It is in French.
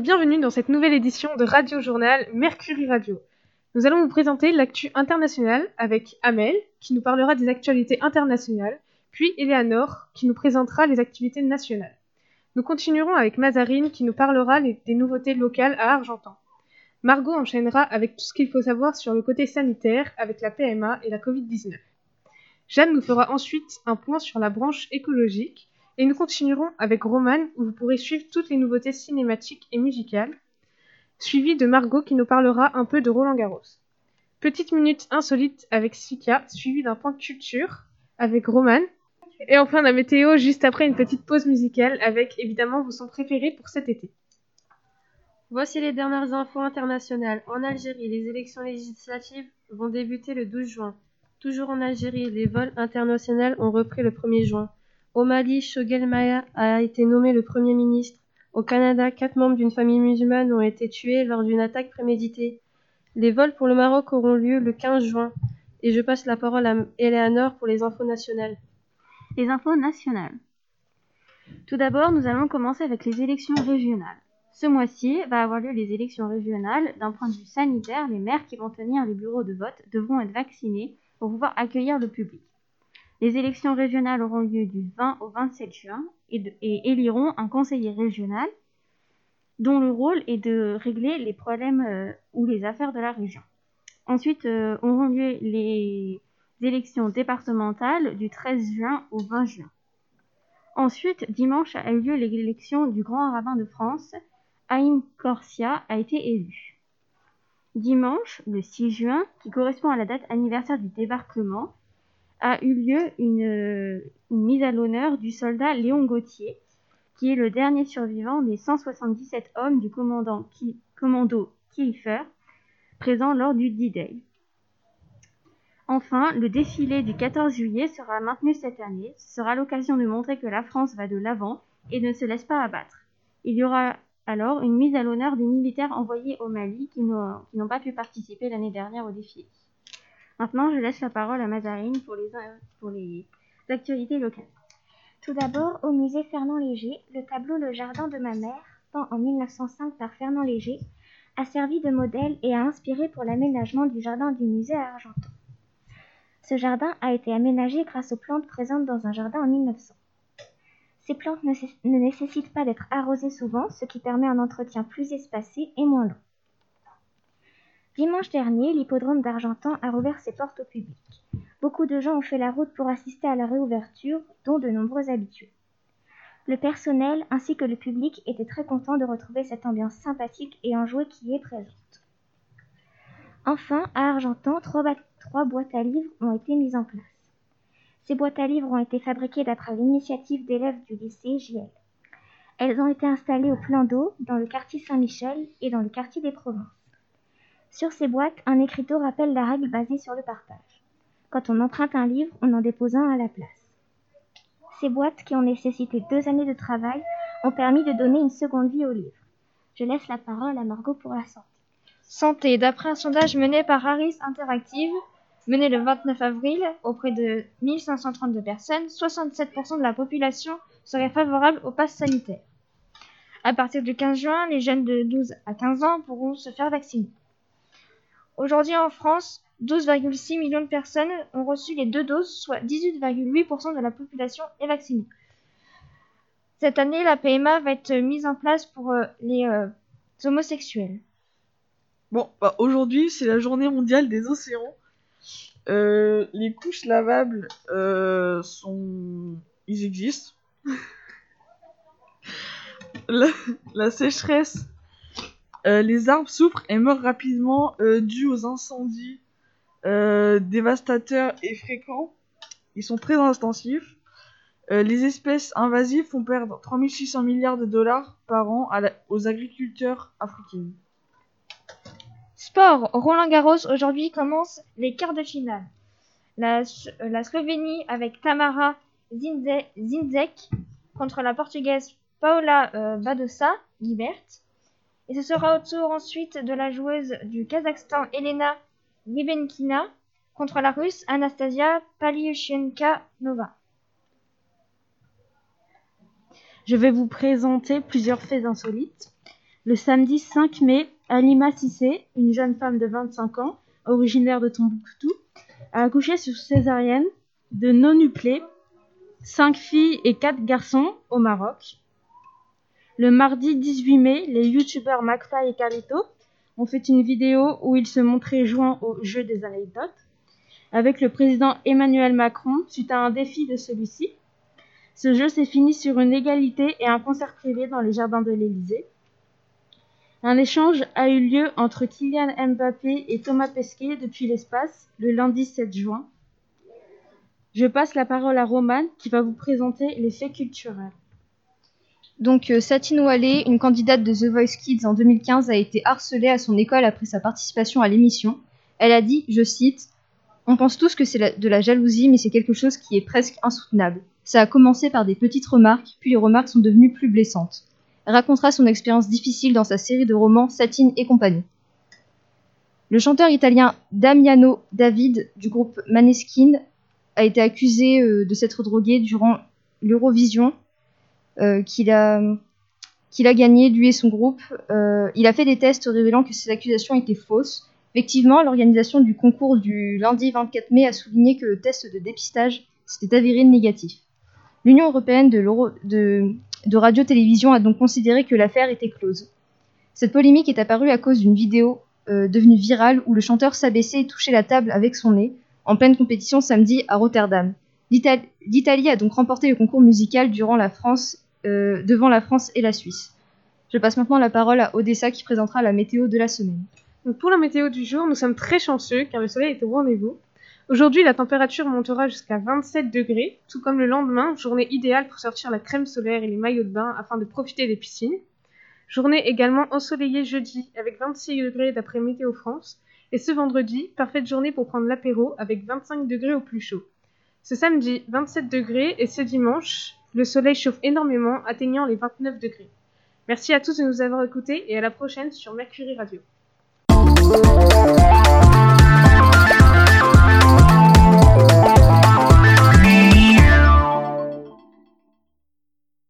bienvenue dans cette nouvelle édition de Radio Journal Mercury Radio. Nous allons vous présenter l'actu internationale avec Amel, qui nous parlera des actualités internationales, puis Eleanor, qui nous présentera les activités nationales. Nous continuerons avec Mazarine, qui nous parlera des nouveautés locales à Argentan. Margot enchaînera avec tout ce qu'il faut savoir sur le côté sanitaire avec la PMA et la Covid-19. Jeanne nous fera ensuite un point sur la branche écologique et nous continuerons avec Roman où vous pourrez suivre toutes les nouveautés cinématiques et musicales, suivi de Margot qui nous parlera un peu de Roland Garros. Petite minute insolite avec Sika, suivi d'un point de culture avec Roman. Et enfin la météo juste après une petite pause musicale avec évidemment vos sons préférés pour cet été. Voici les dernières infos internationales. En Algérie, les élections législatives vont débuter le 12 juin. Toujours en Algérie, les vols internationaux ont repris le 1er juin. Au Mali, Shogel Maya a été nommé le Premier ministre. Au Canada, quatre membres d'une famille musulmane ont été tués lors d'une attaque préméditée. Les vols pour le Maroc auront lieu le 15 juin. Et je passe la parole à Eleanor pour les infos nationales. Les infos nationales. Tout d'abord, nous allons commencer avec les élections régionales. Ce mois-ci va avoir lieu les élections régionales. D'un point de vue sanitaire, les maires qui vont tenir les bureaux de vote devront être vaccinés pour pouvoir accueillir le public. Les élections régionales auront lieu du 20 au 27 juin et, éliront un conseiller régional dont le rôle est de régler les problèmes euh, ou les affaires de la région. Ensuite euh, auront lieu les élections départementales du 13 juin au 20 juin. Ensuite, dimanche a eu lieu l'élection du grand rabbin de France Haïm Corsia a été élu. Dimanche, le 6 juin, qui correspond à la date anniversaire du débarquement, a eu lieu une, mise à l'honneur du soldat Léon Gauthier, qui est le dernier survivant des 177 hommes du commando Kiefer, présent lors du D-Day. Enfin, le défilé du 14 juillet sera maintenu cette année. Ce sera l'occasion de montrer que la France va de l'avant et ne se laisse pas abattre. Il y aura alors une mise à l'honneur des militaires envoyés au Mali qui n'ont pas pu participer l'année dernière au défilé. Maintenant, je laisse la parole à Mazarine pour les, actualités locales. Tout d'abord, au musée Fernand Léger, le tableau Le Jardin de ma mère, peint en 1905 par Fernand Léger, a servi de modèle et a inspiré pour l'aménagement du jardin du musée à Argenton. Ce jardin a été aménagé grâce aux plantes présentes dans un jardin en 1900. Ces plantes ne, nécessitent pas d'être arrosées souvent, ce qui permet un entretien plus espacé et moins long. Dimanche dernier, l'hippodrome d'Argentan a rouvert ses portes au public. Beaucoup de gens ont fait la route pour assister à la réouverture, dont de nombreux habitués. Le personnel ainsi que le public étaient très contents de retrouver cette ambiance sympathique et enjouée qui est présente. Enfin, à Argentan, trois, boîtes à livres ont été mises en place. Ces boîtes à livres ont été fabriquées d'après l'initiative d'élèves du lycée JL. Elles ont été installées au plan d'eau, dans le quartier Saint-Michel et dans le quartier des Provinces. Sur ces boîtes, un écriteau rappelle la règle basée sur le partage. Quand on emprunte un livre, on en dépose un à la place. Ces boîtes, qui ont nécessité deux années de travail, ont permis de donner une seconde vie au livre. Je laisse la parole à Margot pour la santé. Santé. D'après un sondage mené par Harris Interactive, mené le 29 avril auprès de 1532 personnes, 67% de la population serait favorable au pass sanitaire. À partir du 15 juin, les jeunes de 12 à 15 ans pourront se faire vacciner. Aujourd'hui en France, 12,6 millions de personnes ont reçu les deux doses, soit 18,8% de la population est vaccinée. Cette année, la PMA va être mise en place pour euh, les euh, homosexuels. Bon, bah, aujourd'hui, c'est la journée mondiale des océans. Euh, les couches lavables sont. Ils existent. la, sécheresse. Euh, les arbres souffrent et meurent rapidement dû aux incendies dévastateurs et fréquents. Ils sont très intensifs. les espèces invasives font perdre 3600 milliards de dollars par an aux agriculteurs africains. Sport, Roland Garros, aujourd'hui commence les quarts de finale. La, Slovénie avec Tamara Zinzek contre la Portugaise Paula euh, Badosa Libert. Et ce sera au tour ensuite de la joueuse du Kazakhstan Elena Libenkina contre la Russe Anastasia Paliushenka-Nova. Je vais vous présenter plusieurs faits insolites. Le samedi 5 mai, Alima Sissé, une jeune femme de 25 ans, originaire de Tombouctou, a accouché sur césarienne de non-nuplé, 5 filles et 4 garçons au Maroc. Le mardi 18 mai, les youtubeurs McFly et Carlito ont fait une vidéo où ils se montraient jouant au jeu des anecdotes avec le président Emmanuel Macron suite à un défi de celui-ci. Ce jeu s'est fini sur une égalité et un concert privé dans les jardins de l'Élysée. Un échange a eu lieu entre Kylian Mbappé et Thomas Pesquet depuis l'espace le lundi 7 juin. Je passe la parole à Romane qui va vous présenter les faits culturels. Donc euh, Satine Wallé, une candidate de The Voice Kids en 2015, a été harcelée à son école après sa participation à l'émission. Elle a dit, je cite, On pense tous que c'est de la jalousie, mais c'est quelque chose qui est presque insoutenable. Ça a commencé par des petites remarques, puis les remarques sont devenues plus blessantes. Elle racontera son expérience difficile dans sa série de romans Satine et compagnie. Le chanteur italien Damiano David du groupe Maneskin a été accusé euh, de s'être drogué durant l'Eurovision qu'il a, qu'il a gagné, lui et son groupe. Euh, il a fait des tests révélant que ces accusations étaient fausses. Effectivement, l'organisation du concours du lundi 24 mai a souligné que le test de dépistage s'était avéré négatif. L'Union européenne de radio-télévision a donc considéré que l'affaire était close. Cette polémique est apparue à cause d'une vidéo euh, devenue virale où le chanteur s'abaissait et touchait la table avec son nez en pleine compétition samedi à Rotterdam. L'Ital- L'Italie a donc remporté le concours musical durant la France, euh, devant la France et la Suisse. Je passe maintenant la parole à Odessa qui présentera la météo de la semaine. Pour la météo du jour, nous sommes très chanceux car le soleil est au rendez-vous. Aujourd'hui, la température montera jusqu'à 27 degrés, tout comme le lendemain, journée idéale pour sortir la crème solaire et les maillots de bain afin de profiter des piscines. Journée également ensoleillée jeudi avec 26 degrés d'après Météo France. Et ce vendredi, parfaite journée pour prendre l'apéro avec 25 degrés au plus chaud. Ce samedi, 27 degrés et ce dimanche, le soleil chauffe énormément, atteignant les 29 degrés. Merci à tous de nous avoir écoutés et à la prochaine sur Mercury Radio.